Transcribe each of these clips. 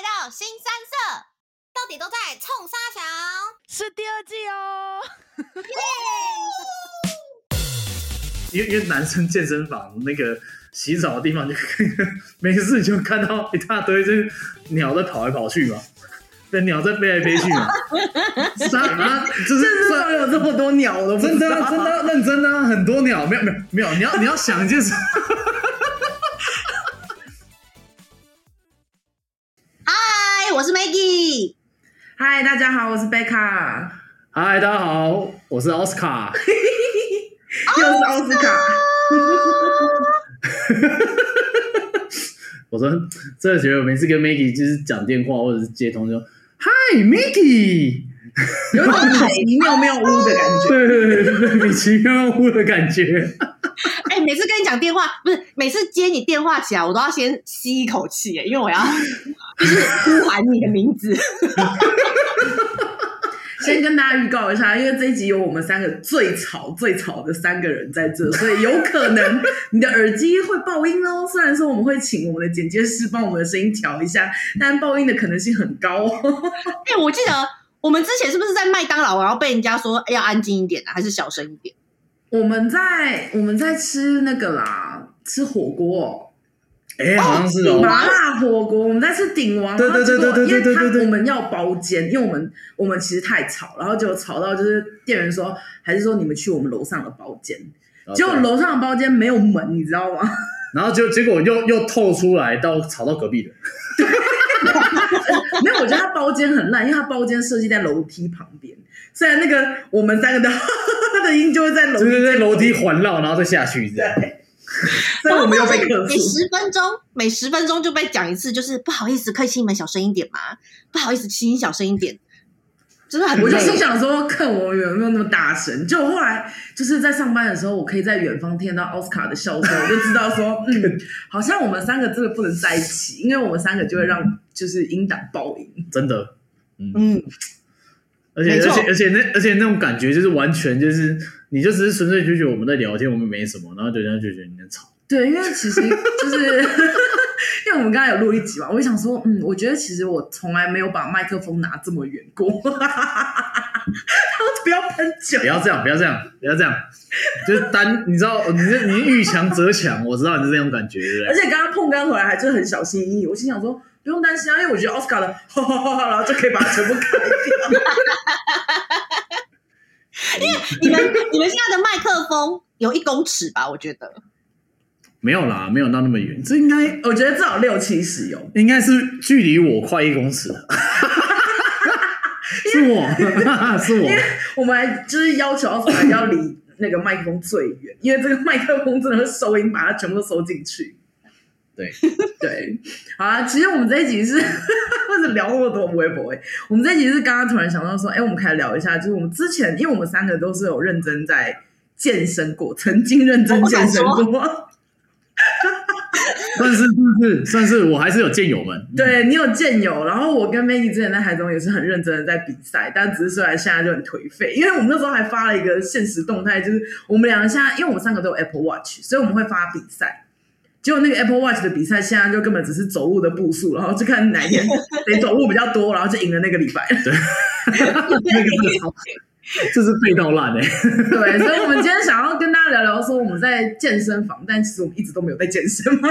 来到新三色，到底都在冲沙小？是第二季哦。因为 因为男生健身房那个洗澡的地方就，就每次就看到一大堆这鸟在跑来跑去嘛，那鸟在飞来飞去嘛。啥啊？就是说有这么多鸟的，真的真的认 真的很多鸟，没有没有没有，你要你要想一件事。嗨，大家好，我是贝卡。嗨，大家好，我是奥斯卡。又是奥斯卡。我说，真的觉得我每次跟 Maggie 就是讲电话或者是接通就，就嗨，Maggie，有种米奇妙妙屋的感觉，对对对对，米奇妙妙屋的感觉。讲电话，不是每次接你电话起来，我都要先吸一口气，因为我要 就是呼喊你的名字。先跟大家预告一下，因为这一集有我们三个最吵、最吵的三个人在这，所以有可能你的耳机会爆音哦。虽然说我们会请我们的剪接师帮我们的声音调一下，但爆音的可能性很高哦。哎、欸，我记得我们之前是不是在麦当劳，然后被人家说要安静一点啊，还是小声一点？我们在我们在吃那个啦，吃火锅、哦。哎、欸，好像是哦，麻辣火锅，我们在吃鼎王，对对对对对对对对，因为我们要包间，因为我们我们其实太吵，然后就吵到就是店员说，还是说你们去我们楼上的包间，结果楼上的包间没有门，你知道吗？然后就结果又又透出来到吵到隔壁的，没有，我觉得他包间很烂，因为他包间设计在楼梯旁边，虽然那个我们三个的 的音就会在楼梯就是在楼梯环绕，然后再下去这样。对 所以我们又被克每十分钟，每十分钟就被讲一次，就是不好意思，可以请你们小声一点吗？不好意思，请你小声一点，真的很。我就心想说，看我有没有那么大声。就后来就是在上班的时候，我可以在远方听到奥斯卡的笑声，我就知道说，嗯，好像我们三个真的不能在一起，因为我们三个就会让就是音档爆音，真的，嗯。嗯而且而且而且那而且那种感觉就是完全就是，你就只是纯粹就觉得我们在聊天，我们没什么，然后就这样就觉得你在吵。对，因为其实就是 因为我们刚才有录一集嘛，我就想说，嗯，我觉得其实我从来没有把麦克风拿这么远过。不要喷酒，不要这样，不要这样，不要这样，就是单，你知道，你是你遇强则强，我知道你是这种感觉，对不对？而且刚刚碰刚回来还就是很小心翼翼，我心想说。不用担心啊，因为我觉得奥斯卡的，哈哈哈哈，然后就可以把它全部开掉。因为你们你们现在的麦克风有一公尺吧？我觉得没有啦，没有到那么远。这应该我觉得至少六七十有，应该是距离我快一公尺。是我，是我。我们还就是要求奥斯卡要离那个麦克风最远，因为这个麦克风真的会收音，把它全部都收进去。对对，好啊！其实我们这一集是或者聊那么多微博，我们这一集是刚刚突然想到说，哎，我们可以聊一下，就是我们之前，因为我们三个都是有认真在健身过，曾经认真健身过，算是算是？算是我还是有健友们。对，你有健友，然后我跟 Maggie 之前在台中也是很认真的在比赛，但只是虽然现在就很颓废，因为我们那时候还发了一个现实动态，就是我们两个现在，因为我们三个都有 Apple Watch，所以我们会发比赛。结果那个 Apple Watch 的比赛，现在就根本只是走路的步数，然后就看哪一天谁走路比较多，然后就赢了那个礼拜。对，那个这是背到烂哎。对，所以我们今天想要跟大家聊聊说我们在健身房，但其实我们一直都没有在健身嘛。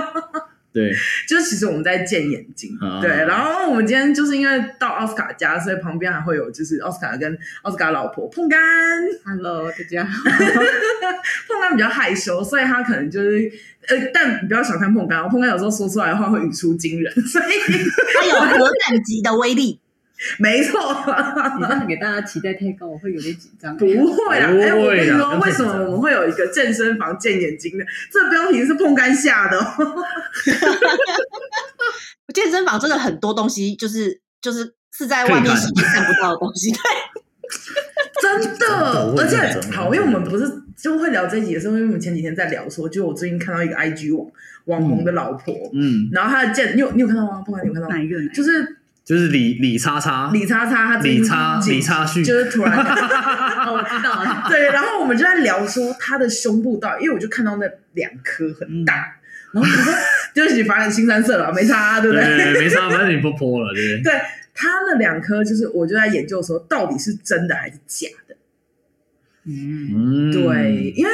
对，就是其实我们在见眼睛，啊、对。然后我们今天就是因为到奥斯卡家，所以旁边还会有就是奥斯卡跟奥斯卡老婆碰干。Hello，大家好。碰干比较害羞，所以他可能就是呃，但不要小看碰干，碰干有时候说出来的话会语出惊人，所以他有核弹级的威力。没错，你这样给大家期待太高，我会有点紧张。不会啊，哎，我跟你说，为什么我们会有一个健身房健眼睛的？这标题是碰干下的。健身房真的很多东西，就是就是是在外面是看不到的东西。对，真的，而且好，因为我们不是就会聊这一集的时候，因为我们前几天在聊说，就我最近看到一个 IG 网网红的老婆，嗯，然后他的健，你有你有看到吗？碰干，你有看到哪一个？就是。就是李李叉叉，李叉叉，他李叉李叉旭，就是突然，我知道了。对，然后我们就在聊说他的胸部到，因为我就看到那两颗很大，然后我说对不起，反正新三色了，没差、啊，对不对？对没差，反正你不泼了，对不对？对他那两颗，就是我就在研究说，到底是真的还是假的？嗯，嗯，对，因为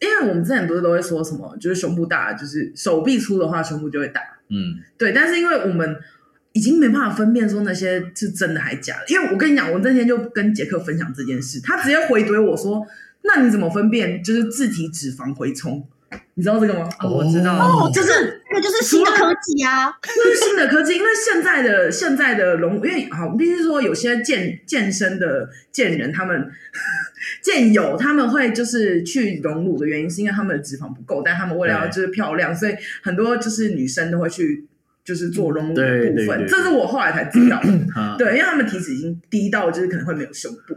因为我们之前不是都会说什么，就是胸部大，就是手臂粗的话，胸部就会大。嗯，对，但是因为我们已经没办法分辨说那些是真的还是假的，因为我跟你讲，我那天就跟杰克分享这件事，他直接回怼我说：“那你怎么分辨？就是自体脂肪回冲？你知道这个吗？”哦，我知道，哦，就是那就是新的科技啊，就是新的科技，因为现在的现在的隆，因为好，必须说有些健健身的健人，他们 健友他们会就是去隆乳的原因，是因为他们的脂肪不够，但他们为了要就是漂亮，所以很多就是女生都会去就是做隆乳的部分。这是我后来才知道的，对，因为他们体脂已经低到就是可能会没有胸部，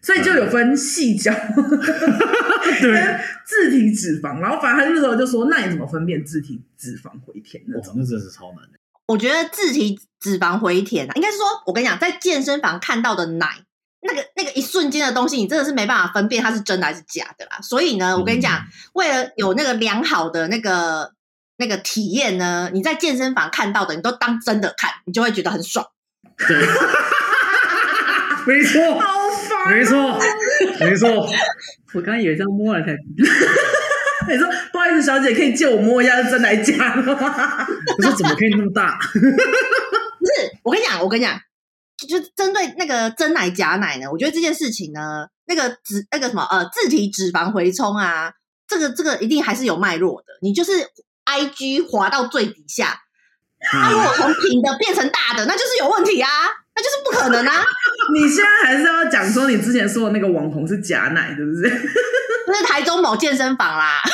所以就有分细胶 跟自体脂肪。然后反正他那时候就说：“那你怎么分辨自体脂肪回填那种？”那真的是超难的。我觉得自体脂肪回填啊，应该是说，我跟你讲，在健身房看到的奶，那个那个一瞬间的东西，你真的是没办法分辨它是真的还是假的啦。所以呢，我跟你讲，嗯、为了有那个良好的那个那个体验呢，你在健身房看到的，你都当真的看，你就会觉得很爽。对，没错，好烦，没错，没错。我刚刚以为这样摸了才。你说不好意思，小姐，可以借我摸一下是真的还是假的吗？我说怎么可以那么大？不是，我跟你讲，我跟你讲。就针对那个真奶假奶呢，我觉得这件事情呢，那个脂那个什么呃，自体脂肪回冲啊，这个这个一定还是有脉络的。你就是 I G 滑到最底下，它如果从平的变成大的，那就是有问题啊，那就是不可能啊。你现在还是要讲说你之前说的那个网红是假奶，是不是？那是台中某健身房啦。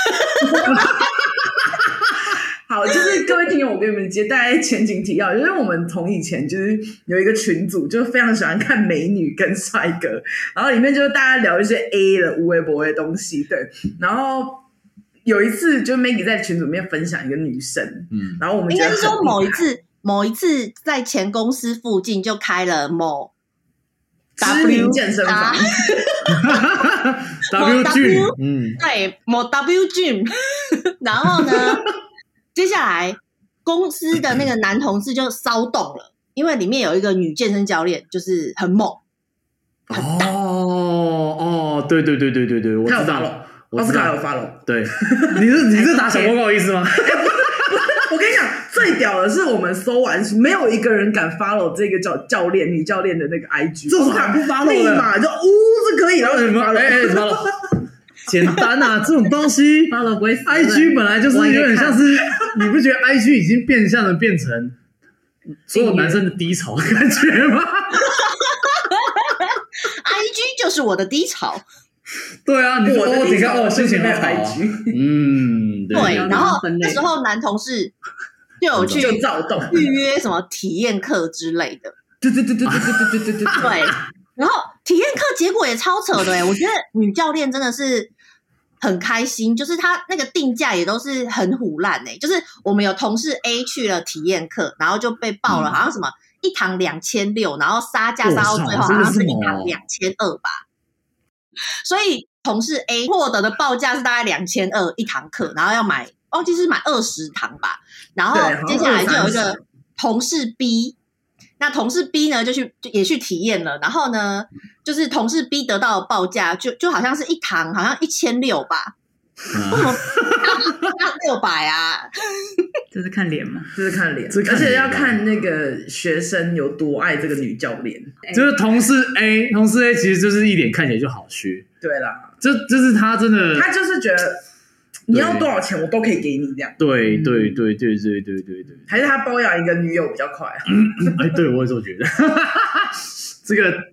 好，就是各位听友，我给你们接大概前景提要，因为我们从以前就是有一个群组，就非常喜欢看美女跟帅哥，然后里面就是大家聊一些 A 的无微博的东西，对。然后有一次，就 Maggie 在群组里面分享一个女生，嗯，然后我们应该是说某一次，某一次在前公司附近就开了某知名健身房，W Gym，嗯，对，某 W Gym，然后呢？接下来，公司的那个男同事就骚动了，因为里面有一个女健身教练，就是很猛。很哦哦，对对对对对对，我知道了，奥斯卡有发了。对，你是你是打小报告意思吗？我跟你讲，最屌的是我们搜完，没有一个人敢 follow 这个教教练女教练的那个 IG，这还不 follow 的，立马就呜这可以，然后什么哎哎什么。简单啊，这种东西，I G 本来就是有点像是，你不觉得 I G 已经变相的变成所有男生的低潮的感觉吗？I G 就是我的低潮。对啊，你说哦，你看哦，心情好 I G，嗯，对。然后那时候男同事就有去躁动预约什么体验课之类的。对对对对对对对对对对。对。然后体验课结果也超扯的哎，我觉得女教练真的是很开心，就是她那个定价也都是很唬烂哎，就是我们有同事 A 去了体验课，然后就被报了，好像什么一堂两千六，然后杀价杀到最后好像是一堂两千二吧，所以同事 A 获得的报价是大概两千二一堂课，然后要买忘记是买二十堂吧，然后接下来就有一个同事 B。那同事 B 呢，就去就也去体验了，然后呢，就是同事 B 得到的报价就就好像是一堂好像一千六吧，六百啊？这是看脸吗？这是看脸，而且要看那个学生有多爱这个女教练。就是同事 A，同事 A 其实就是一脸看起来就好虚。对啦，这就是他真的，他就是觉得。你要多少钱，我都可以给你这样。对对对对对对对对。还是他包养一个女友比较快啊？哎，对我也这么觉得。这个，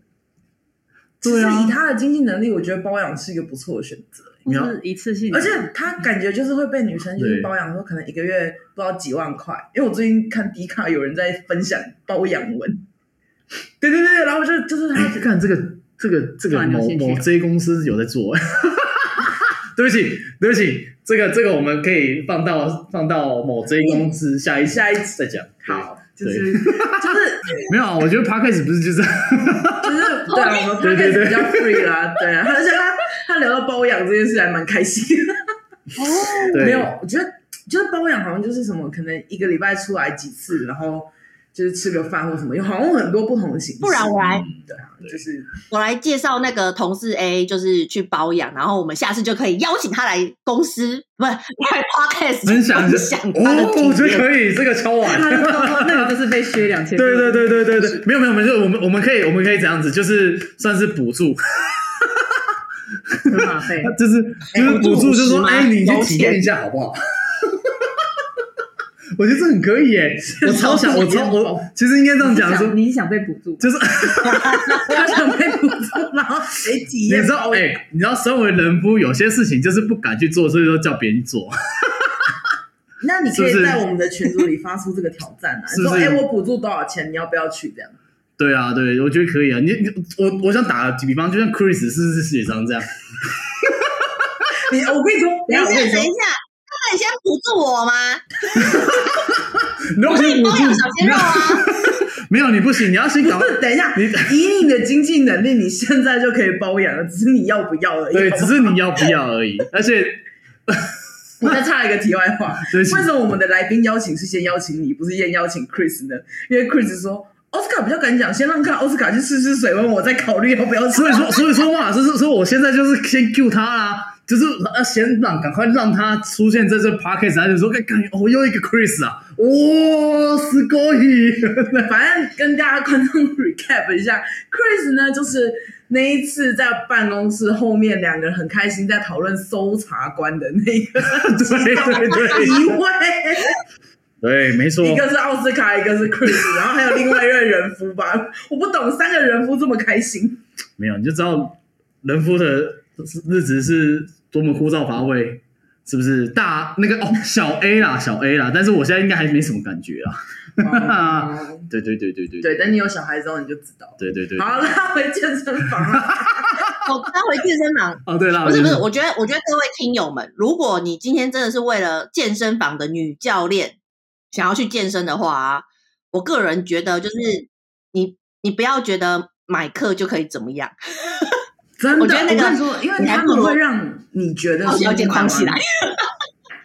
其实以他的经济能力，我觉得包养是一个不错的选择。是一次性，而且他感觉就是会被女生就是包养，说可能一个月不知道几万块。因为我最近看迪卡有人在分享包养文。对对对，然后就就是他看这个这个这个某某 J 公司有在做。对不起，对不起，这个这个我们可以放到放到某 J 公司下一下一次再讲。好，就是就是没有，我觉得 Podcast 不是就是就是对啊，我们 Podcast 比较 free 啦，对啊，而且他他聊到包养这件事还蛮开心。哦，没有，我觉得就是包养好像就是什么，可能一个礼拜出来几次，然后就是吃个饭或什么，有好像很多不同的形式。不然我来，对啊，就是我来介绍那个同事 A，就是去包养，然后我们下次就可以邀请他来公司，不是来 Podcast 分享分享他的哦，我觉得。可以，这个超完。那个就是被削两千。对对对对对对，没有没有没有，我们我们可以我们可以这样子，就是算是补助，就是就是补助，就是说，哎哎，你去体验一下好不好？我觉得这很可以耶，我超想，我超我其实应该这样讲说，你是想被补助？就是 他想被补助，然后谁体验？你知道，哎，你知道，身为人夫，有些事情就是不敢去做，所以说叫别人做。那你可以在我们的群组里发出这个挑战啊！是不是你说，哎，我补助多少钱？你要不要去？这样。对啊，对，我觉得可以啊。你你我我想打个比方，就像 Chris 是不是也常这样？你我跟你说，等一下，等一下，那你先辅助我吗？你可以包先补助养小鲜肉啊！没有，你不行，你要先搞等一下，你以你的经济能力，你现在就可以包养了，只是你要不要而已。对，只是你要不要而已。而且，我再插一个题外话，为什么我们的来宾邀请是先邀请你，不是先邀请 Chris 呢？因为 Chris 说奥斯卡比较敢讲，先让看奥斯卡去试试水温，我再考虑要不要吃。所以说，所以说嘛，就是说，我现在就是先 Q 他啦，就是呃，先让赶快让他出现在这 podcast，他就说，感觉哦，又一个 Chris 啊，哦，是可以。反正跟大家观众 recap 一下，Chris 呢，就是那一次在办公室后面两个人很开心在讨论搜查官的那个 对对对一位，对，没错一。个是奥斯卡，一个是 Chris，然后还有另外一任人夫吧，我不懂三个人夫这么开心。没有，你就知道人夫的日子是多么枯燥乏味，是不是？大那个哦，小 A 啦，小 A 啦，但是我现在应该还没什么感觉啊。哦对对对对对对，等你有小孩之后你就知道。对对对。好，拉回健身房了。我刚回健身房，哦，对啦，不是不是，我我觉得我觉得各位听友们，如果你今天真的是为了健身房的女教练想要去健身的话啊，我个人觉得就是你你不要觉得买课就可以怎么样，真的，我觉得那个因为他们会让你觉得说了解框起来。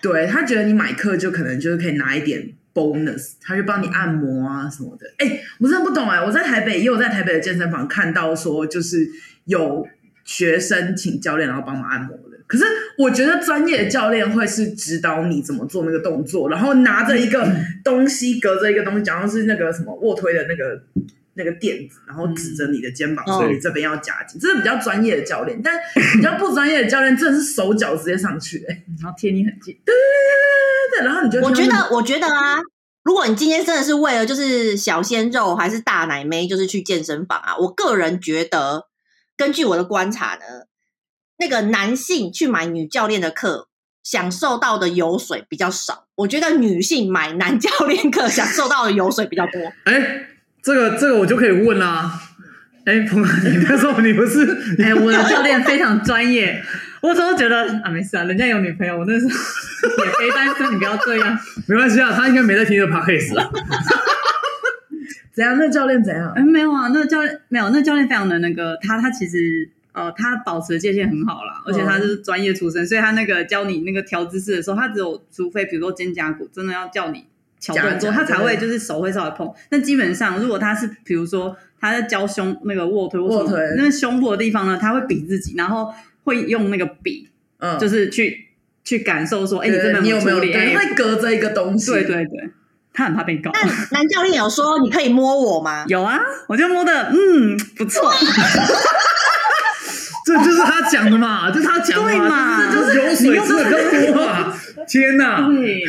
对他觉得你买课就可能就是可以拿一点 bonus，他就帮你按摩啊什么的。哎，我真的不懂哎，我在台北也有在台北的健身房看到说，就是有学生请教练然后帮忙按摩的。可是我觉得专业的教练会是指导你怎么做那个动作，然后拿着一个东西，隔着一个东西，假如是那个什么卧推的那个。那个垫子，然后指着你的肩膀，嗯、所以你这边要夹紧，这是比较专业的教练。但比较不专业的教练，真的是手脚直接上去、欸，然后贴你很近。对对对对对，然后你就我觉得，我觉得啊，如果你今天真的是为了就是小鲜肉还是大奶妹，就是去健身房啊，我个人觉得，根据我的观察呢，那个男性去买女教练的课，享受到的油水比较少。我觉得女性买男教练课，享受到的油水比较多。哎。这个这个我就可以问啦、啊，哎，鹏，你那时候你不是？哎，我的教练非常专业，我总是觉得啊，没事啊，人家有女朋友，我那时候也非单身，你不要这样。没关系啊，他应该没在听这 podcast 啊。怎样？那教练怎样？哎，没有啊，那个教练没有，那个、教练非常的那个，他他其实呃，他保持的界限很好啦，而且他是专业出身，嗯、所以他那个教你那个调姿势的时候，他只有除非比如说肩胛骨真的要叫你。小动作，他才会就是手会稍微碰。那基本上，如果他是比如说他在教胸那个卧推，卧推那个胸部的地方呢，他会比自己，然后会用那个笔，嗯，就是去去感受说，哎，你这边有没有？对，因为隔着一个东西。对对对，他很怕被告。那男教练有说你可以摸我吗？有啊，我就摸的，嗯，不错。这就是他讲的嘛，这是他讲的嘛，这就是有水真的更多啊！天哪！对。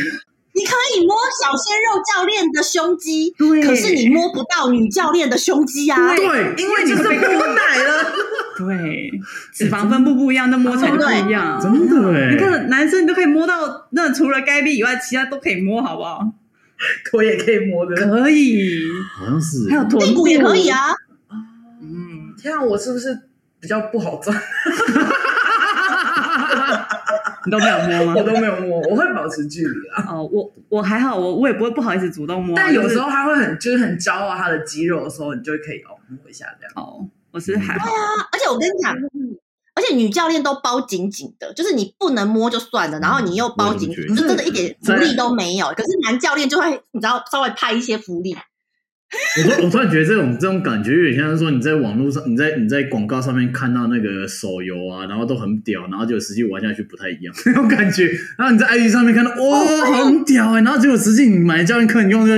你可以摸小鲜肉教练的胸肌，对，可是你摸不到女教练的胸肌啊！对，因为你是摸奶了。对，脂肪分布不一样，那摸起来不一样。真的哎，你看男生你都可以摸到，那除了该臂以外，其他都可以摸，好不好？腿也可以摸的，可以，好像是，还有臀部也可以啊。嗯，这样我是不是比较不好赚？你都没有摸吗？我都没有摸，我会保持距离啊。哦，我我还好，我我也不会不好意思主动摸。但有时候他会很就是很骄傲他的肌肉的时候，你就可以哦摸一下这样。哦，我是还好。对啊，而且我跟你讲，而且女教练都包紧紧的，就是你不能摸就算了，然后你又包紧紧，就真的一点福利都没有。可是男教练就会，你知道，稍微派一些福利。我突我突然觉得这种这种感觉有点像是说你在网络上，你在你在广告上面看到那个手游啊，然后都很屌，然后就实际玩下去不太一样 那种感觉。然后你在 IG 上面看到哇，很屌哎，然后结果实际你买教练课，你用的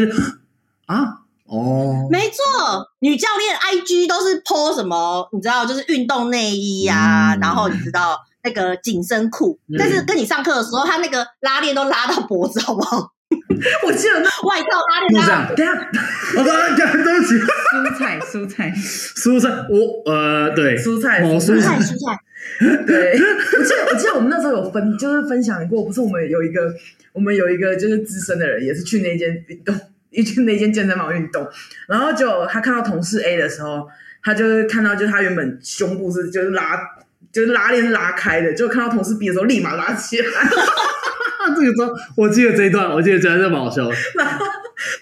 啊哦，没错，女教练 IG 都是 po 什么，你知道，就是运动内衣呀、啊，嗯、然后你知道那个紧身裤，嗯、但是跟你上课的时候，他那个拉链都拉到脖子，好不好？我记得那外套拉链拉，等下，我刚刚讲对不起，蔬菜，蔬菜，蔬菜，我呃，对，蔬菜，蔬菜，蔬菜，对，我记得，我记得我们那时候有分，就是分享过，不是我们有一个，我们有一个就是资深的人，也是去那间运动，一去那间健身房运动，然后就他看到同事 A 的时候，他就是看到，就是他原本胸部是就是拉，就是拉链拉开的，就看到同事 B 的时候，立马拉起来。这个时候，我记得这一段，我记得真的蛮好笑。然后，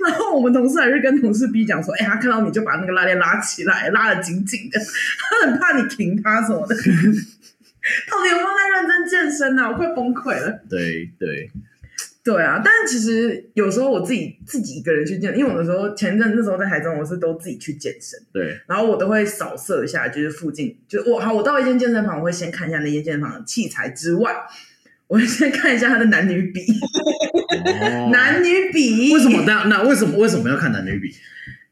然后我们同事还是跟同事 B 讲说：“哎，他看到你就把那个拉链拉起来，拉的紧紧的，他很怕你停他什么的。”到底有没有在认真健身啊？我快崩溃了。对对对啊！但是其实有时候我自己自己一个人去健，因为我的时候前阵那时候在台中，我是都自己去健身。对，然后我都会扫射一下，就是附近，就我好，我到一间健身房，我会先看一下那间健身房的器材之外。我会先看一下他的男女比，哦、男女比为什么？那那为什么为什么要看男女比？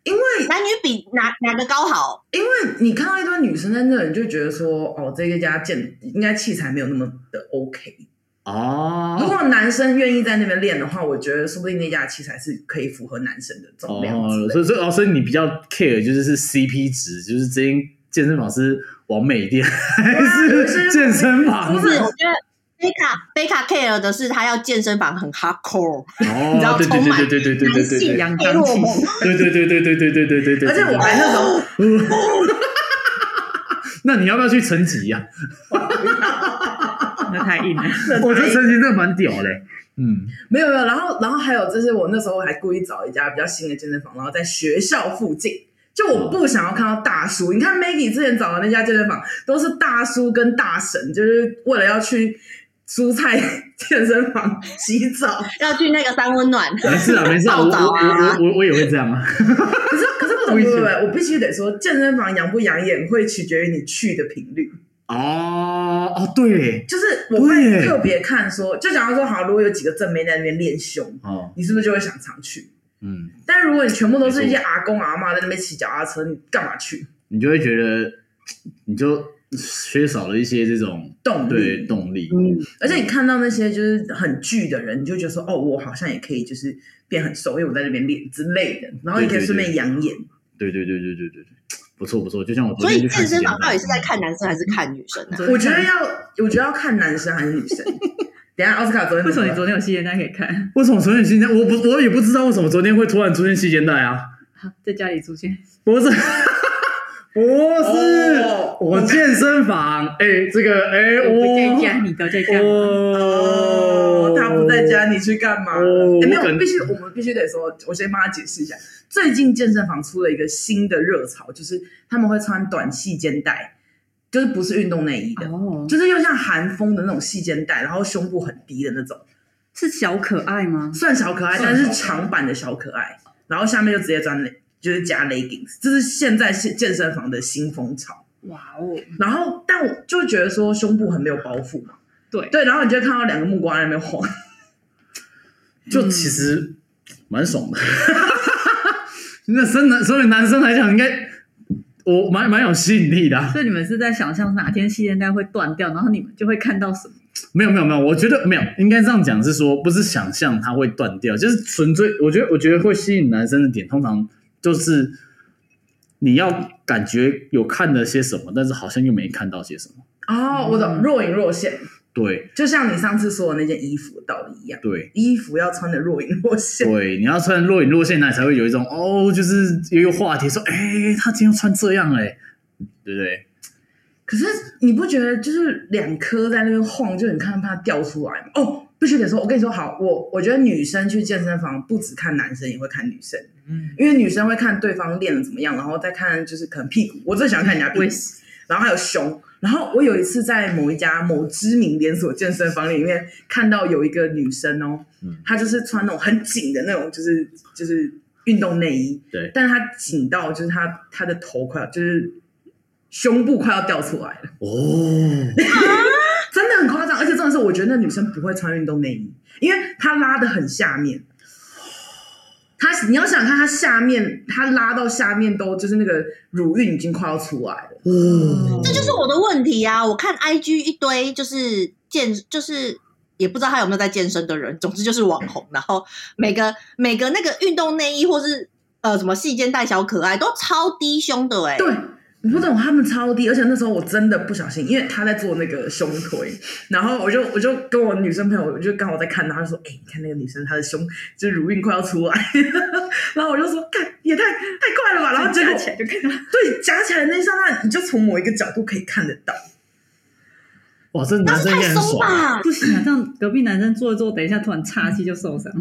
因为男女比哪哪个高好？因为你看到一堆女生在那，你就觉得说，哦，这个家健应该器材没有那么的 OK 哦。如果男生愿意在那边练的话，我觉得说不定那家器材是可以符合男生的重量。哦，所以所以哦，所以你比较 care 就是是 CP 值，就是这间健身房是完美店还是健身房？不是，我觉得。贝卡贝卡 care 的是他要健身房很 hardcore，你知道充满男性荷尔蒙。对对对对对对对对对对。而且我还那种，那你要不要去成级呀？那太硬了。我觉得成级真的蛮屌的。嗯，没有没有，然后然后还有就是我那时候还故意找一家比较新的健身房，然后在学校附近，就我不想要看到大叔。你看 Maggie 之前找的那家健身房都是大叔跟大神，就是为了要去。蔬菜 健身房洗澡，要去那个三温暖。没事啊，没事啊，我我我我也会这样啊。可是可是 不怎么对，我必须得说，健身房养不养眼会取决于你去的频率。哦哦，对，就是我会特别看说，就假如说好，如果有几个正妹在那边练胸，哦，你是不是就会想常去？嗯。但如果你全部都是一些阿公阿妈在那边骑脚踏车，你干嘛去？你就会觉得，你就。缺少了一些这种动力，对动力。嗯，而且你看到那些就是很巨的人，你就觉得说，哦，我好像也可以，就是变很瘦，因为我在那边练之类的。然后你可以顺便养眼。对对对对对对对，不错不错。就像我昨天，所以健身房到底是在看男生还是看女生呢？我觉得要，我觉得要看男生还是女生。等下奥斯卡昨天为什么你昨天有细肩带可以看？为什么昨天有细肩带？我不我也不知道为什么昨天会突然出现细肩带啊？在家里出现？不是。不是，我健身房，哎，这个，哎，我在家，你都在家。哦，在家，你去干嘛？哎，没有，必须，我们必须得说，我先帮他解释一下，最近健身房出了一个新的热潮，就是他们会穿短细肩带，就是不是运动内衣的，就是又像韩风的那种细肩带，然后胸部很低的那种，是小可爱吗？算小可爱，但是长版的小可爱，然后下面就直接穿内。就是加 leggings，这是现在健健身房的新风潮。哇哦！然后，但我就觉得说胸部很没有包袱嘛。对对，然后你就看到两个目光在那边晃，就其实蛮爽的。那生男，所以男生来讲，应该我蛮蛮有吸引力的。所以你们是在想象哪天细肩带会断掉，然后你们就会看到什么？没有没有没有，我觉得没有，应该这样讲是说，不是想象它会断掉，就是纯粹我觉得我觉得会吸引男生的点，通常。就是你要感觉有看了些什么，但是好像又没看到些什么。哦，我懂，若隐若现。对，就像你上次说的那件衣服道理一样。对，衣服要穿的若隐若现。对，你要穿若隐若现，那才会有一种哦，就是有一个话题说，哎，他今天穿这样哎，对不对？可是你不觉得就是两颗在那边晃，就很看怕掉出来吗？哦。必须得说，我跟你说好，我我觉得女生去健身房不只看男生，也会看女生，嗯，因为女生会看对方练的怎么样，然后再看就是可能屁股，我最喜欢看人家屁股，然后还有胸。然后我有一次在某一家某知名连锁健身房里面看到有一个女生哦，嗯她就是穿那种很紧的那种，就是就是运动内衣，对但是她紧到就是她她的头快要就是胸部快要掉出来了，哦，真的很夸张。而且重点是，我觉得那女生不会穿运动内衣，因为她拉的很下面。她你要想看他下面，他拉到下面都就是那个乳晕已经快要出来了。嗯，这就是我的问题啊！我看 IG 一堆就是健，就是也不知道他有没有在健身的人，总之就是网红，然后每个每个那个运动内衣或是呃什么细肩带小可爱都超低胸的哎、欸，对，我不懂他们超低，而且那时候我真的不小心，因为他在做那个胸推，然后我就我就跟我女生朋友，我就刚好在看他，就说：“哎、欸，你看那个女生，她的胸就乳晕快要出来。”然后我就说：“看，也太太快了吧！”然后结果起来就看到，对夹起来那一刹那，你就从某一个角度可以看得到。哇，这男生太很爽。松吧？不行啊，这样隔壁男生坐一坐，等一下突然岔气就受伤，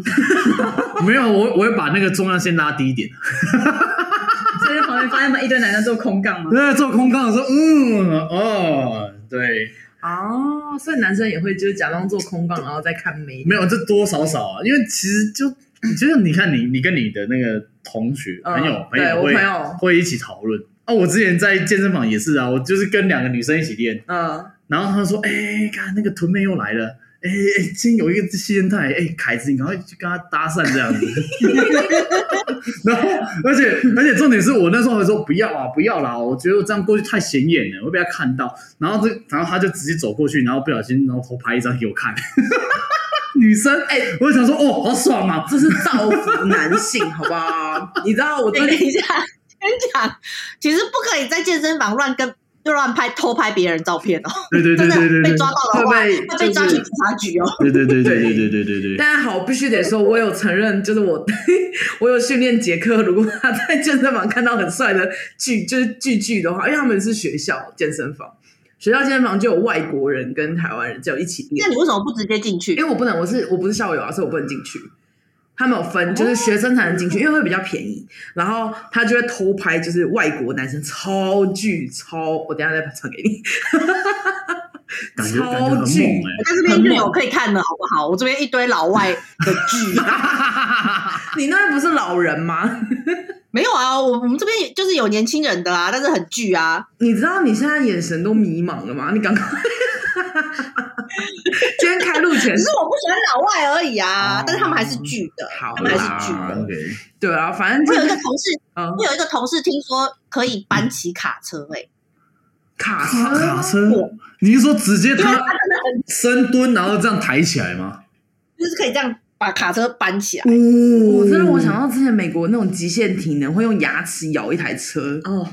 没有，我我会把那个重量先拉低一点。发现吗一堆男生做空杠嘛。对做空杠的时候，嗯，哦，对，哦，所以男生也会就是假装做空杠，然后再看美女。没有，这多少少啊，因为其实就就是你看你你跟你的那个同学嗯朋友朋友会会一起讨论。哦，我之前在健身房也是啊，我就是跟两个女生一起练，嗯，然后他说：“哎，看那个臀妹又来了，哎哎，今天有一个细肩带，哎，凯子，你赶快去跟他搭讪这样子。”然后，而且而且重点是我那时候还说不要啊，不要啦，我觉得我这样过去太显眼了，会被他看到。然后这，然后他就直接走过去，然后不小心，然后偷拍一张给我看。女生，哎，我就想说，哦，好爽啊！这是造福男性，好不好？你知道我 等一下，跟你讲，其实不可以在健身房乱跟乱拍偷拍别人照片哦。对对对对对对，被抓到的话，会被会被抓去警察局哦。对对对对对对对对对。但好，必须得说，我有承认，就是我 我有训练杰克，如果他在健身房看到很帅的巨，就是巨巨的话，因为他们是学校健身房，学校健身房就有外国人跟台湾人就一起练。那你为什么不直接进去？因为我不能，我是我不是校友啊，所以我不能进去。他们有分，就是学生才能进去，因为会比较便宜。然后他就会偷拍，就是外国男生超巨超，我等一下再传给你。感觉 感觉很猛超巨哎、我在这边就有可以看的好不好？我这边一堆老外的剧，你那边不是老人吗？没有啊，我我们这边就是有年轻人的啊，但是很巨啊。你知道你现在眼神都迷茫了吗？你赶快。今天开路前只是我不喜欢老外而已啊，哦但是他们还是巨的，好他们还是巨的。对啊，反正我有一就是个同事，嗯。我有一个同事听说可以搬起卡车、欸，哎，卡卡车？卡车，你是说直接他他真的很，深蹲，然后这样抬起来吗？就是可以这样把卡车搬起来。我哦真的我想到之前美国那种极限体能会用牙齿咬一台车，哦，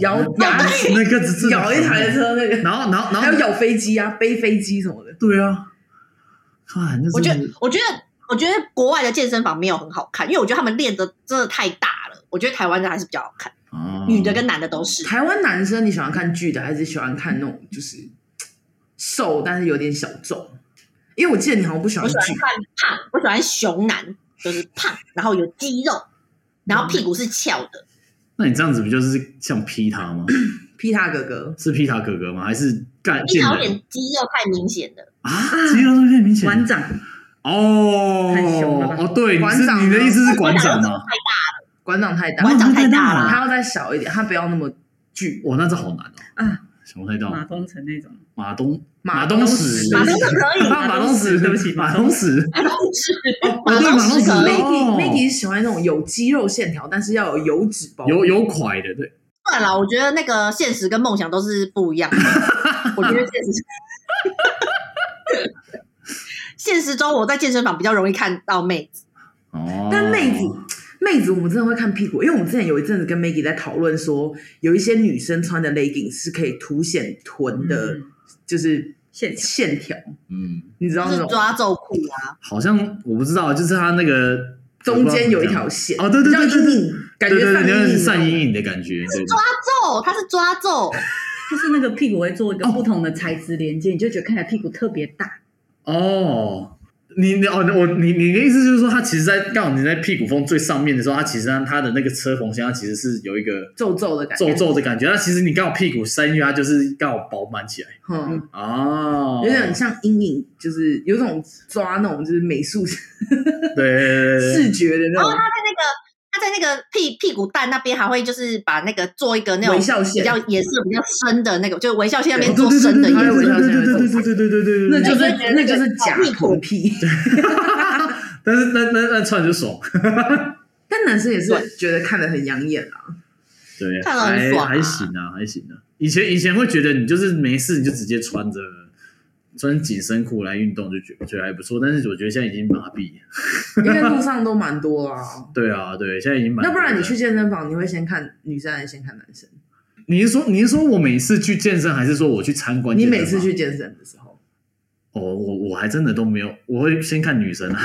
咬哦牙齿那个咬一台车那个，然后然后然后还有咬飞机啊，背飞机什么的。对啊，看那我觉得，我觉得，我觉得国外的健身房没有很好看，因为我觉得他们练的真的太大了。我觉得台湾的还是比较好看，哦女的跟男的都是。台湾男生你喜欢看剧的，还是喜欢看那种就是瘦但是有点小众？因为我记得你好像不喜欢剧我喜欢看胖，我喜欢熊男，就是胖，然后有肌肉，然后屁股是翘的。那你这样子不就是像劈他吗？皮塔哥哥，是皮塔哥哥吗？还是干一有贱人点肌肉太明显了，啊？肌肉是太明显馆长哦太凶了哦，对，馆长你的意思是馆长吗？馆长太大，馆长太大了他要再小一点，他不要那么巨。哇，那这好难哦啊，想不太到。马东城那种，马东？马东东石，石马东石可以，啊马东石，对不起马东石，马东石，哦马东对马东石石可以。是喜欢那种有肌肉线条，但是要有油脂包。有有块的，对，算了，我觉得那个现实跟梦想都是不一样的。我觉得现实，现实中我在健身房比较容易看到妹子。哦，但妹子，妹子，我们真的会看屁股，因为我们之前有一阵子跟 Maggie 在讨论说，有一些女生穿的 legging 是可以凸显臀的，嗯。就是线条。线条，嗯，你知道那种？抓皱裤啊，好像我不知道，就是它那个中间有一条线。哦，对对对对对，影，感对对对，觉散阴影，你是散阴影的感觉，对，抓皱，它是抓皱，就 是那个屁股会做一个不同的材质连接，你就觉得看起来屁股特别大。哦，你你哦，我你你的意思就是说，它其实在刚好你在屁股缝最上面的时候，它其实它它的那个车缝线，它其实是有一个皱皱的感觉，皱皱的感觉。那其实你刚好屁股塞进去，它就是刚好饱满起来。嗯，哦，有点像阴影，就是有种抓那种就是美术对视觉的那种。他在那个屁屁股蛋那边还会就是把那个做一个那种微笑线比较颜色比较深的那个，就是微笑线那边做深的对颜色。对对对对对对对对，那就是那就是假臀屁，但是那那那穿就爽，但男生也是觉得看得很养眼啊。对，看了很还爽啊还行啊，还行啊。以前以前会觉得你就是没事你就直接穿着穿紧身裤来运动就觉觉得还不错，但是我觉得现在已经麻痹了。因为路上都蛮多啊。对啊，对，现在已经蛮。那不然你去健身房，你会先看女生还是先看男生？你是说你是说我每次去健身，还是说我去参观？你每次去健身的时候，哦，我我还真的都没有，我会先看女生啊。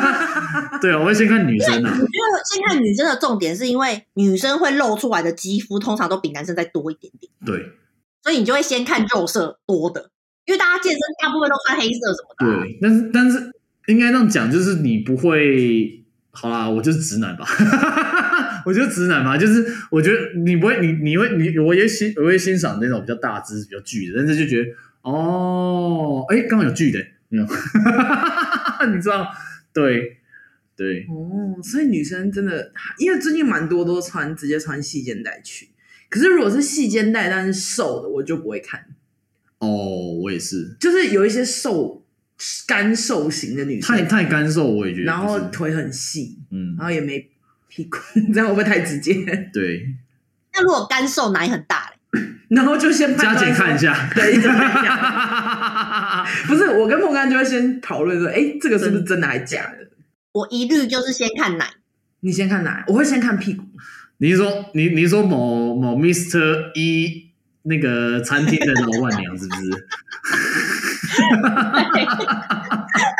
对啊，我会先看女生啊。我觉得先看女生的重点是因为女生会露出来的肌肤通常都比男生再多一点点，对所以你就会先看肉色多的，因为大家健身大部分都穿黑色什么的啊、对，但是但是应该这样讲，就是你不会，好啦，我就是直男吧。我觉得直男嘛，就是我觉得你不会，你你会你我也欣我也欣赏那种比较大只、比较巨的，但是就觉得哦，哎，刚好有巨的，没有，你知道？对对，哦，所以女生真的，因为最近蛮多都穿直接穿细肩带去，可是如果是细肩带但是瘦的，我就不会看。哦，我也是，就是有一些瘦干瘦型的女生，太太干瘦，我也觉得、然后腿很细，嗯然，后也没屁股，这样会不会太直接？对，那如果干瘦奶很大嘞，然后就先加减看一，下。对，一直看一下。不是，我跟莫干就会先讨论说，哎，这个是不是真的还是假的？我一律就是先看奶。你先看奶？我会先看屁股。你是说你你是说某某 Mister 一那个餐厅的老板娘是不是？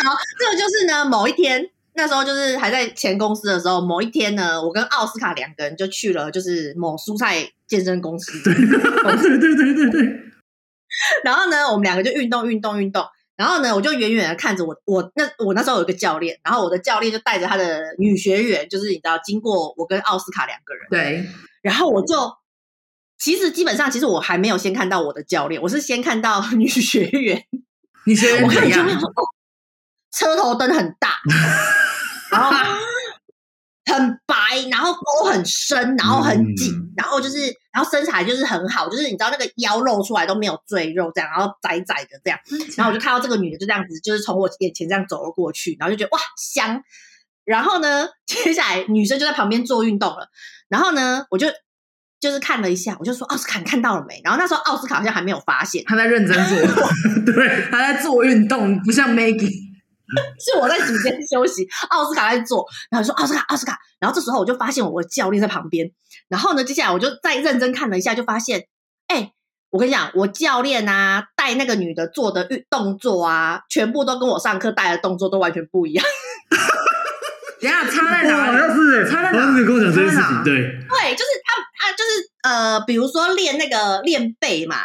好，这个就是呢，某一天那时候就是还在前公司的时候，某一天呢，我跟奥斯卡两个人就去了，就是某蔬菜健身公司。对 对对对对。然后呢，我们两个就运动运动运动。然后呢，我就远远的看着我，我那我那时候有一个教练，然后我的教练就带着他的女学员，就是你知道，经过我跟奥斯卡两个人，对，然后我就其实基本上，其实我还没有先看到我的教练，我是先看到 女学员，女学员我看怎样？女学员说，哦，车头灯很大，然后很白，然后沟很深，然后很紧，嗯然后就是，然后身材就是很好，就是你知道那个腰露出来都没有赘肉这样，然后窄窄的这样，然后我就看到这个女的就这样子，就是从我眼前这样走了过去，然后就觉得哇香。然后呢，接下来女生就在旁边做运动了，然后呢，我就就是看了一下，我就说奥斯卡你看到了没？然后那时候奥斯卡好像还没有发现，他在认真做，对，他在做运动，不像 Maggie。是我在组间休息，奥斯卡在做，然后说奥斯卡奥斯卡，然后这时候我就发现我的教练在旁边，然后呢，接下来我就再认真看了一下，就发现，哎，我跟你讲，我教练啊带那个女的做的运动作啊，全部都跟我上课带的动作都完全不一样。等下差在哪好？像是，差在哪好像是跟我讲这件事情，对，对，就是他他就是呃，比如说练那个练背嘛，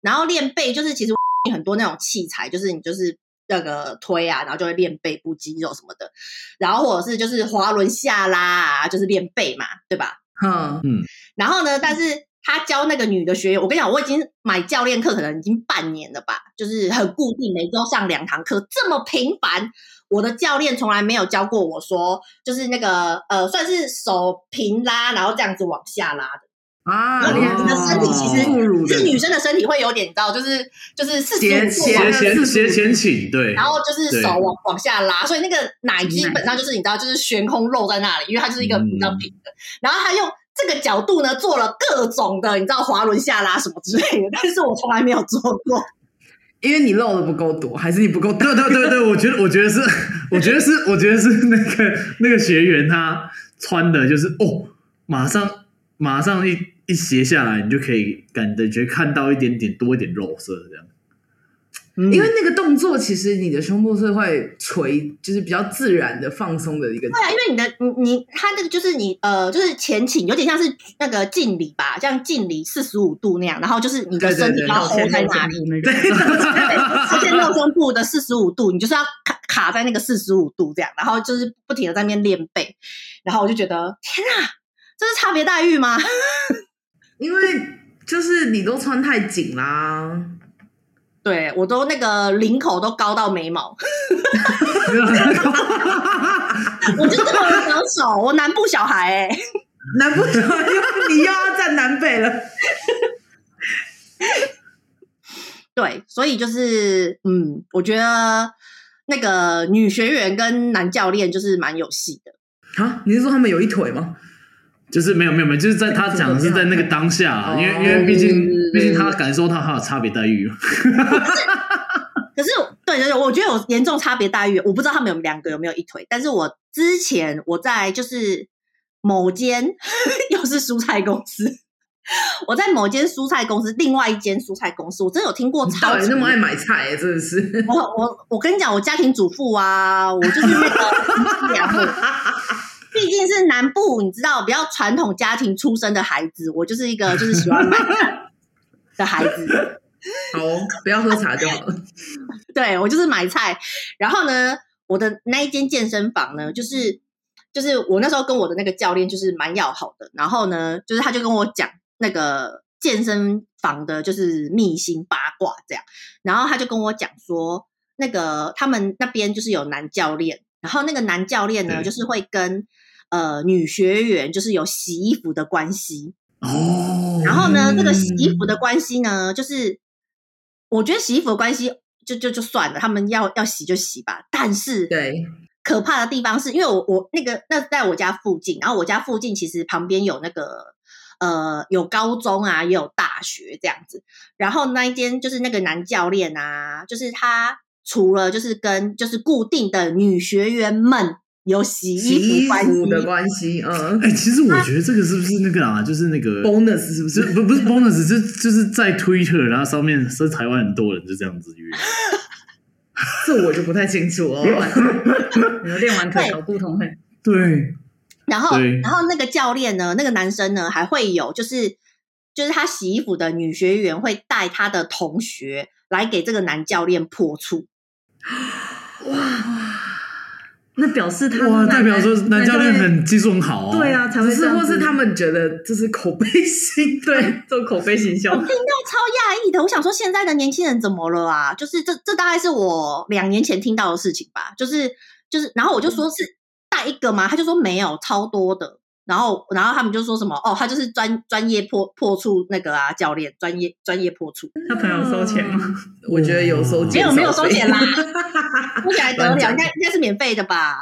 然后练背就是其实很多那种器材，就是你就是。那个推啊，然后就会练背部肌肉什么的，然后或者是就是滑轮下拉啊，就是练背嘛，对吧？嗯嗯，然后呢，但是他教那个女的学员，我跟你讲，我已经买教练课可能已经半年了吧，就是很固定，每周上两堂课，这么频繁。我的教练从来没有教过我说，就是那个呃，算是手平拉，然后这样子往下拉的。啊，你的身体其实是女生的身体会有点，你知道，就是就是四十斜五斜度斜前斜前倾，对然，后就是手往往下拉，所以那个奶基本上就是你知道，就是悬空露在那里，因为它就是一个比较平的。然后他用这个角度呢，做了各种的，你知道滑轮下拉什么之类的，但是我从来没有做过。因为你露的不够多，还是你不够大？对对对对，我觉得我觉得是，我觉得是，我觉得是那个那个学员他穿的就是哦，马上马上一一斜下来，你就可以感觉看到一点点多一点肉色这样。嗯。因为那个动作，其实你的胸部是会垂，就是比较自然的放松的一个。对啊，因为你的你你它那个就是你呃，就是前倾，有点像是那个敬礼吧，像敬礼四十五度那样，然后就是你的对对对，身体要 hold 在哪里，那个，而且露胸部的四十五度，你就是要卡卡在那个四十五度这样，然后就是不停的在那边练背，然后我就觉得天啊，这是差别待遇吗？因为就是你都穿太紧啦，对我都那个领口都高到眉毛，我就这么得手，我南部小孩哎、欸，南部小孩，你又要站南北了。对，所以就是嗯，我觉得那个女学员跟男教练就是蛮有戏的啊。你是说他们有一腿吗？就是没有没有没有，就是在他讲的是在那个当下，啊，因为因为毕竟毕竟他感受到他有差别待遇。可是对对对，我觉得有严重差别待遇。我不知道他们有两个有没有一腿，但是我之前我在就是某间 又是蔬菜公司。我在某间蔬菜公司，另外一间蔬菜公司，我真的有听过超。你那么爱买菜、欸，真的是。我我我跟你讲，我家庭主妇啊，我就是那个。毕竟是南部，你知道比较传统家庭出身的孩子，我就是一个就是喜欢买菜 的孩子。好，不要喝茶就好了。对，我就是买菜。然后呢，我的那一间健身房呢，就是就是我那时候跟我的那个教练就是蛮要好的。然后呢，就是他就跟我讲。那个健身房的就是秘辛八卦这样，然后他就跟我讲说，那个他们那边就是有男教练，然后那个男教练呢，就是会跟呃女学员就是有洗衣服的关系哦，然后呢，这个洗衣服的关系呢，就是我觉得洗衣服的关系就就就算了，他们要要洗就洗吧，但是对可怕的地方是因为我我那个那在我家附近，然后我家附近其实旁边有那个。呃，有高中啊，也有大学这样子。然后那一间就是那个男教练啊，就是他除了就是跟就是固定的女学员们有洗衣服的关系，嗯，哎、欸，其实我觉得这个是不是那个啊？就是那个 bonus 是不是？不不是 bonus，就就是在 Twitter 然后上面是台湾很多人就这样子约。这我就不太清楚哦。练完可搞不同会对。然后，然后那个教练呢，那个男生呢，还会有就是就是他洗衣服的女学员会带他的同学来给这个男教练破处。哇，那表示他哇，代表说男教练很技术很好哦。对啊，才会是或是他们觉得这是口碑型，对，做口碑行销。我听到超讶异的，我想说现在的年轻人怎么了啊？就是这这大概是我两年前听到的事情吧。就是就是，然后我就说是。带一个吗？他就说没有，超多的。然后，然后他们就说什么？哦，他就是专专业破破处那个啊，教练专业专业破处。他朋友收钱吗？我觉得有收钱，没有没有收钱啦，不起来得了，应该应该是免费的吧？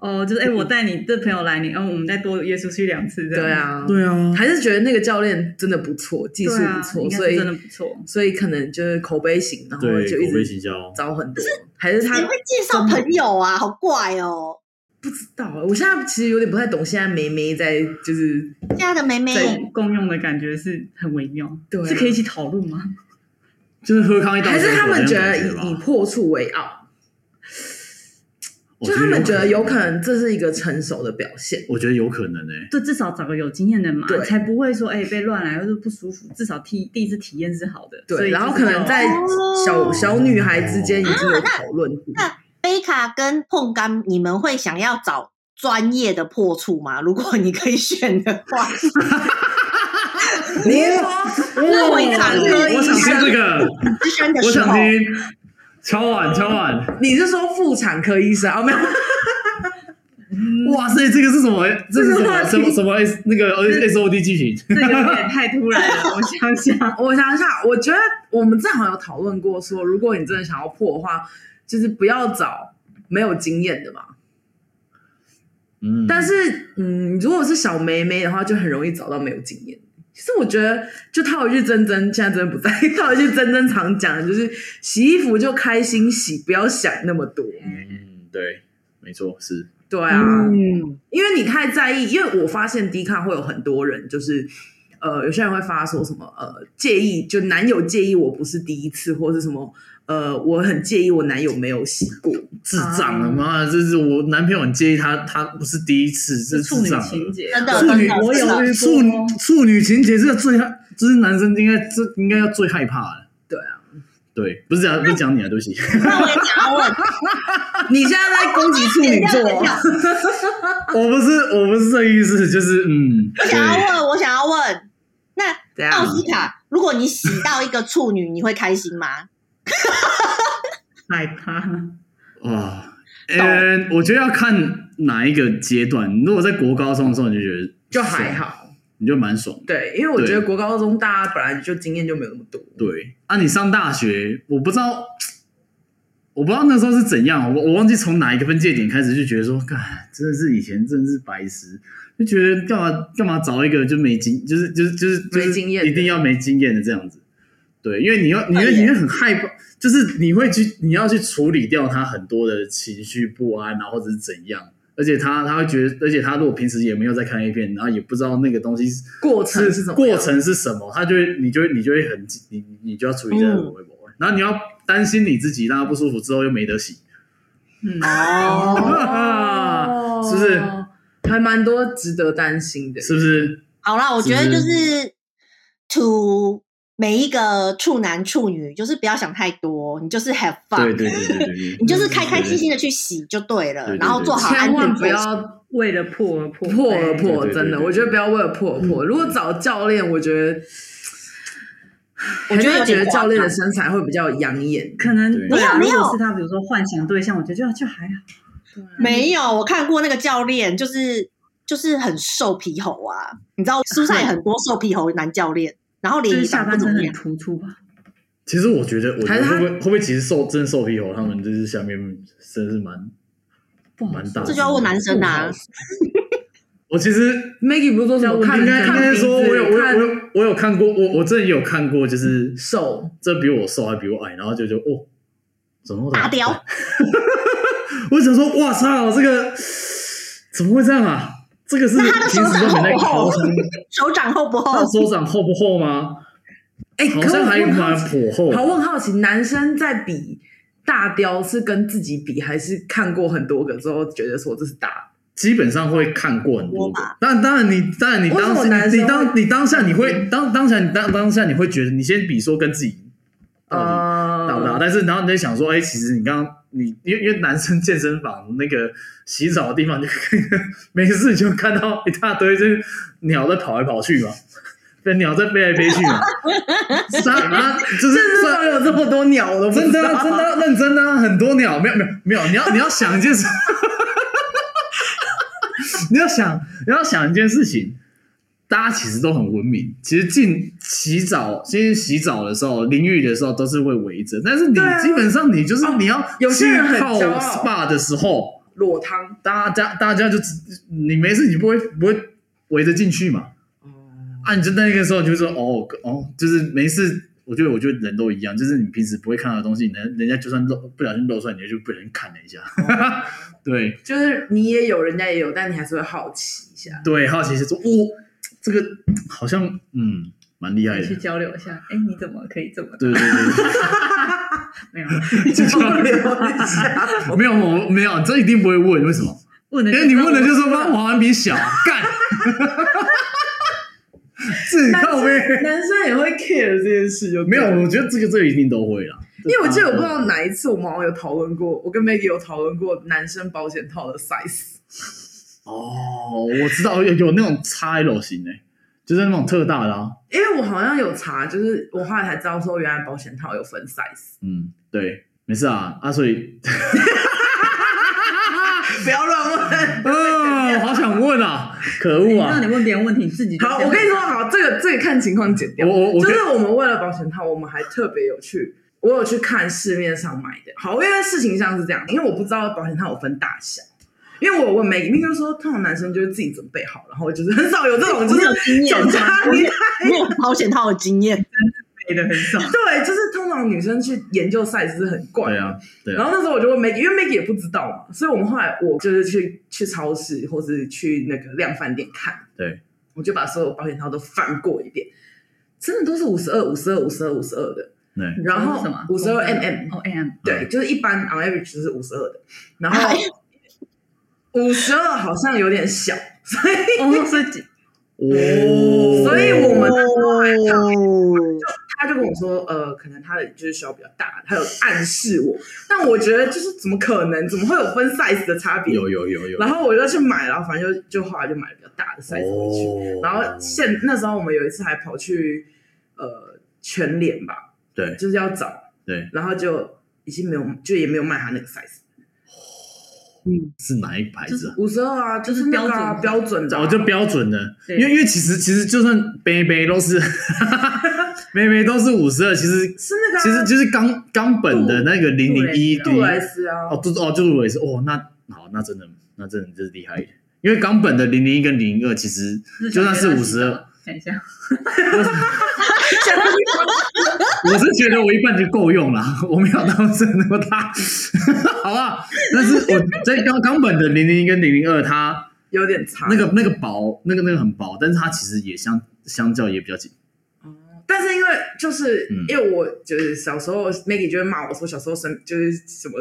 哦，就是哎，我带你的朋友来，你，然后我们再多约出去两次，这样。对啊，对啊，还是觉得那个教练真的不错，技术不错，所以真的不错，所以可能就是口碑型，然后就一直招很多。还是他会介绍朋友啊？好怪哦。不知道，我现在其实有点不太懂，现在梅梅在就是现在的梅梅共用的感觉是很微妙，对，是可以一起讨论吗？就是喝康一道，还是他们觉得以以破处为傲？就他们觉得有可能这是一个成熟的表现，我觉得有可能诶、欸。就至少找个有经验的嘛，才不会说哎、欸、被乱来或者不舒服，至少第第一次体验是好的。对，然后可能在小小女孩之间已经有讨论。贝卡跟碰干，你们会想要找专业的破处吗？如果你可以选的话，你说，那我想听，我想听这个，我想听，敲碗敲碗，你是说妇产科医生啊？没有，哇塞，这个是什么？这是什么？什么什么 S 那个 S O D 剧情？这 有点太突然了。我想想，我想想，我觉得我们正好有讨论过，说如果你真的想要破的话。就是不要找没有经验的嘛，嗯，但是嗯，如果是小妹妹的话，就很容易找到没有经验。其实我觉得，就套一句珍珍现在真的不在，套一句珍珍常讲的就是洗衣服就开心洗，不要想那么多。嗯，对，没错，是，对啊，嗯，因为你太在意，因为我发现 D 卡会有很多人，就是呃，有些人会发说什么呃，介意就男友介意我不是第一次，或是什么。呃，我很介意我男友没有洗过，智障了妈，这是我男朋友很介意他，他不是第一次，这是处女情节，真的，处女，我有处女处女情节，这个最害，这是男生应该这应该要最害怕的。对啊，对，不是讲不是讲你啊，对不起。那我也想要问，你现在在攻击处女座，我不是我不是这意思，就是嗯，我想要问，我想要问，奥斯卡，如果你洗到一个处女，你会开心吗？害怕。哇，呃，我觉得要看哪一个阶段。如果在国高中的时候，你就觉得就还，好。你就蛮爽。对，因为我觉得国高中大家本来就经验就没有那么多。对啊，你上大学，我不知道，我不知道那时候是怎样，我我忘记从哪一个分界点开始就觉得说，干，真的是以前真的是白痴，就觉得干嘛干嘛找一个就没经，就是就是就是就是没经验的一定要没经验的这样子。对，因为你要，你会你会很害怕，就是你会去，你要去处理掉他很多的情绪不安啊，或者是怎样。而且他他会觉得，而且他如果平时也没有在看 A 片，然后也不知道那个东西是过程是什么过程是什么，他就会你就会你就会很你你就要处理这个微博，然后你要担心你自己让他不舒服之后又没得洗，嗯，哦，是不是？还蛮多值得担心的。是不是？好啦，我觉得就是 to 每一个处男处女，就是不要想太多，你就是 have fun，对对对对你就是开开心心的去洗就对了，然后做好安千万不全措施。要为了破而破，破而破，真的，我觉得不要为了破而破。如果找教练，我觉得，我觉得觉得教练的身材会比较养眼。可能对对啊没有没有如果是他，比如说幻想对象，我觉得就就还好。没有，我看过那个教练，就是就是很瘦皮猴啊，你知道，书上也很多瘦皮猴男教练，然后脸下长不怎么样半身很。突出吧？其实我觉得，我觉得会不会会不会其实瘦真的瘦皮猴，他们就是下面真是蛮蛮大，这就要问男生啊。我其实 Maggie 不是说什么看应该应该说，我有我有我有我有看过，我我真的有看过，就是瘦，这比我瘦还比我矮，然后就就哦，怎么大雕？我想说，哇操，这个怎么会这样啊？这个是他的手平时都没在 掌厚不厚，手掌厚不他厚？手掌厚不厚吗？哎，好像还蛮颇厚。好，我很好奇，男生在比大雕是跟自己比，还是看过很多个之后觉得说这是大？基本上会看过很多吧，当然当然你当然你当你男生会当你当下你会当当下你当当下你会觉得你先比说跟自己到底大不但是然后你在想说，哎、其实你刚刚你因为因为男生健身房那个洗澡的地方，就每次你就看到一大堆就是鸟在跑来跑去嘛，对，鸟在飞来飞去嘛，啥啊，啊就是健身房有这么多鸟，我都不真的、啊、真的、啊、认真的、啊、很多鸟，没有没有没有，你要你要想一件事，你要想你要想一件事情，大家其实都很文明，其实进洗澡，先洗澡的时候，淋浴的时候都是会围着，但是你基本上你就是哦你要有些人很 SPA 的时候，裸汤。大家大家就只你没事，你不会不会围着进去嘛？啊，你就那个时候你就说哦哦，就是没事。我觉得我觉得人都一样，就是你平时不会看到的东西，人人家就算露不小心露出来，你就不小心看了一下。对就是你也有，人家也有，但你还是会好奇一下。对，好奇是说，哦，这个好像嗯蛮厉害的去。交流一下。哎，你怎么可以这么？对对对 没有，交流一下，没有我没有，这一定不会问，为什么？问的因为你问的就是说，妈，我比小干。自己靠背男生也会 care 这件事就，没有，我觉得这个这个一定都会啦。因为我记得我不知道哪一次我们好像有讨论过，我跟 Maggie 有讨论过男生保险套的 size。哦，我知道有有那种 XL 型的，就是那种特大的啊。因为我好像有查，就是我后来才知道说，原来保险套有分 size。嗯，对，没事啊啊，所以，不要乱问。哦，好想问啊，可恶啊让你！问别人问题，你自己好，我跟你说，好，这个这个看情况剪掉。我我我就是我们为了保险套，我们还特别有去，我有去看市面上买的。好，因为事情上是这样，因为我不知道保险套有分大小。因为我有问 Maggie，Maggie 就说，通常男生就是自己准备好，然后就是很少有这种就是经验总差我你没有保险套的经验，背的很少。对，就是通常女生去研究 size 是很怪的。对啊，对啊，然后那时候我就问 Maggie，因为 Maggie 也不知道嘛，所以我们后来我就是去去超市或是去那个量贩店看，对，我就把所有保险套都翻过一遍，真的都是五十二、五十二、五十二、五十二的，对，然后什么？五十二 mm，哦，mm。对，就是一般 on average 就是五十二的，然后五十二好像有点小，所以哦，所以哦，所以我们那时候还哦他就跟我说，呃，可能他的就是需要比较大，他有暗示我，但我觉得就是怎么可能，怎么会有分 size 的差别？有有有有。然后我就去买，然后反正就就后来就买了比较大的 size 回去。哦、然后现那时候我们有一次还跑去呃全脸吧，对，就是要找，对，然后就已经没有，就也没有卖他那个 size。嗯，是哪一牌子啊？五十二啊，就是标准啊标准的，哦，就标准的。因为因为其实其实就算杯杯都是，杯杯都是五十二，其实是那个啊，其实就是冈冈本的那个零零一杜蕾斯啊，哦，就是哦，就是杜蕾斯哦，那好，那真的那真的就是厉害一点。因为冈本的零零一跟零零二其实就算是五十二，等一下，我是觉得我一半就够用了，我没有到这那么大，好吧？但是我在冈冈本的零零一跟零零二，它有点长，那个那个薄，那个那个很薄，但是它其实也相相较也比较紧。哦，但是因为就是、嗯、因为我就是小时候，Maggie 就会骂我说，小时候生就是什么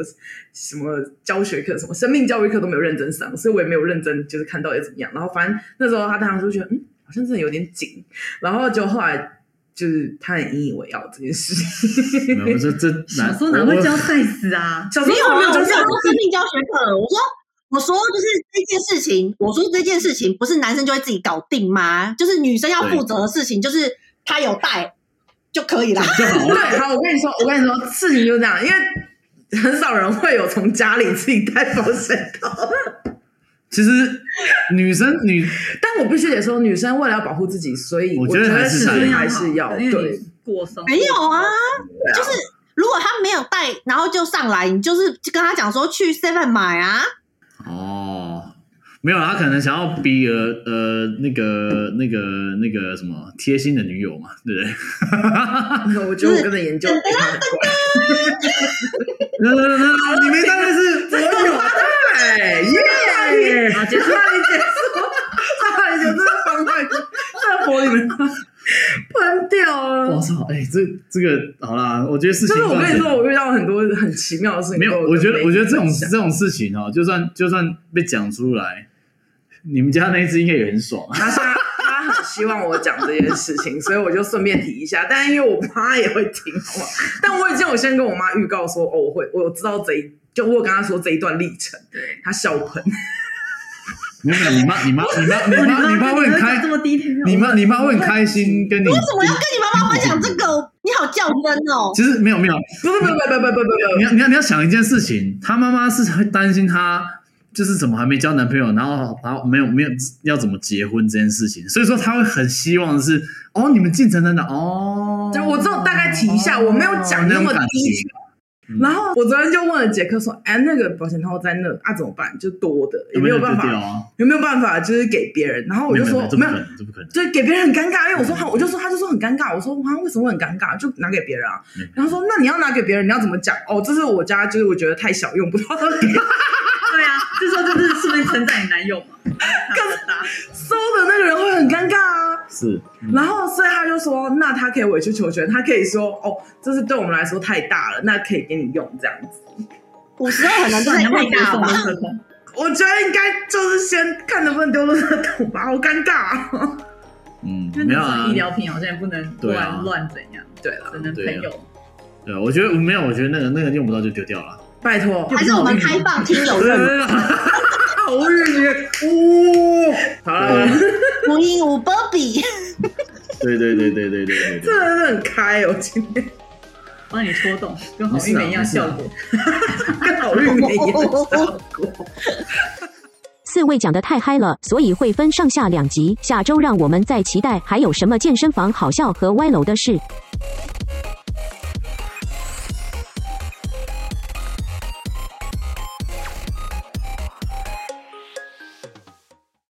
什么教学课、什么生命教育课都没有认真上，所以我也没有认真就是看到底怎么样。然后反正那时候他当时就觉得，嗯，好像真的有点紧。然后就后来就是他很引以为傲这件事情。没有，这这小时候哪会教 size 啊？小时候没有啊，我就没有说生命教学课，我说。我说就是这件事情，我说这件事情不是男生就会自己搞定吗？就是女生要负责的事情，就是他有带就可以了。对，好，我跟你说，我跟你说，事情就这样，因为很少人会有从家里自己带保险套。其实女生女，但我必须得说，女生为了要保护自己，所以我觉得还是还是要对过生。没有啊，就是如果他没有带，然后就上来，你就是跟他讲说去 Seven 买啊。哦，没有，他可能想要逼呃呃那个那个那个什么贴心的女友嘛，对不对？我觉得我跟着研究，那那那那你们当然是我有带，耶！好，结束，结束，哎，有这个方法，这个玻璃喷掉了。我操，哎，这这个好啦，我觉得事情。就是我跟你说，我遇到很多很奇妙的事情。没有，我觉得我觉得这种这种事情哦，就算就算被讲出来，你们家那一只应该也很爽。他他他很希望我讲这件事情，所以我就顺便提一下。但是因为我妈也会听，好吗？但我已经有先跟我妈预告说，哦，我会，我知道这一，就我有跟她说这一段历程。对，她笑喷。没有，你妈，你妈，你妈，你妈，你妈会很开，你妈，你妈会很开心跟你。为什么要跟你妈妈分享这个？你好较真哦。其实没有，没有，不是，不是，不是，不是，不是，不是。你要，你要，你要想一件事情，他妈妈是会担心她就是怎么还没交男朋友，然后，然后没有，没有要怎么结婚这件事情，所以说他会很希望是哦，你们进程真的哦。就我只有大概提一下，我没有讲那么低。然后我昨天就问了杰克说：“哎，那个保险套在那啊，怎么办？就多的，有没有办法？有没有办法就是给别人？”然后我就说：“没有，这不可能。”就给别人很尴尬，因为我说他，我就说他就说很尴尬。我说他为什么会很尴尬？就拿给别人啊。然后说：“那你要拿给别人，你要怎么讲？哦，这是我家，就是我觉得太小用，不知道给。”对啊，这时候就是顺便称赞你男友嘛。收 的那个人会很尴尬啊。是。然后所以他就说：“那他可以委曲求全，他可以说哦，这是对我们来说太大了，那可以给你用这样子。”五十二很难真的太大了吧？我觉得应该就是先看能不能丢垃圾桶吧，好尴尬啊。嗯，没有啊，医疗品好像也不能乱乱怎样。对了，只能朋友。对，我觉得没有，我觉得那个那个用不到就丢掉了。拜托，还是我们开放听友 认。好运耶！哦，好了，无音无波比。对对对对对对对，真的很开哦，今天帮你戳动，跟好运梅一样效果，跟好运梅一样效果。四位讲的太嗨了，所以会分上下两集。下周让我们再期待还有什么健身房好笑和歪楼的事。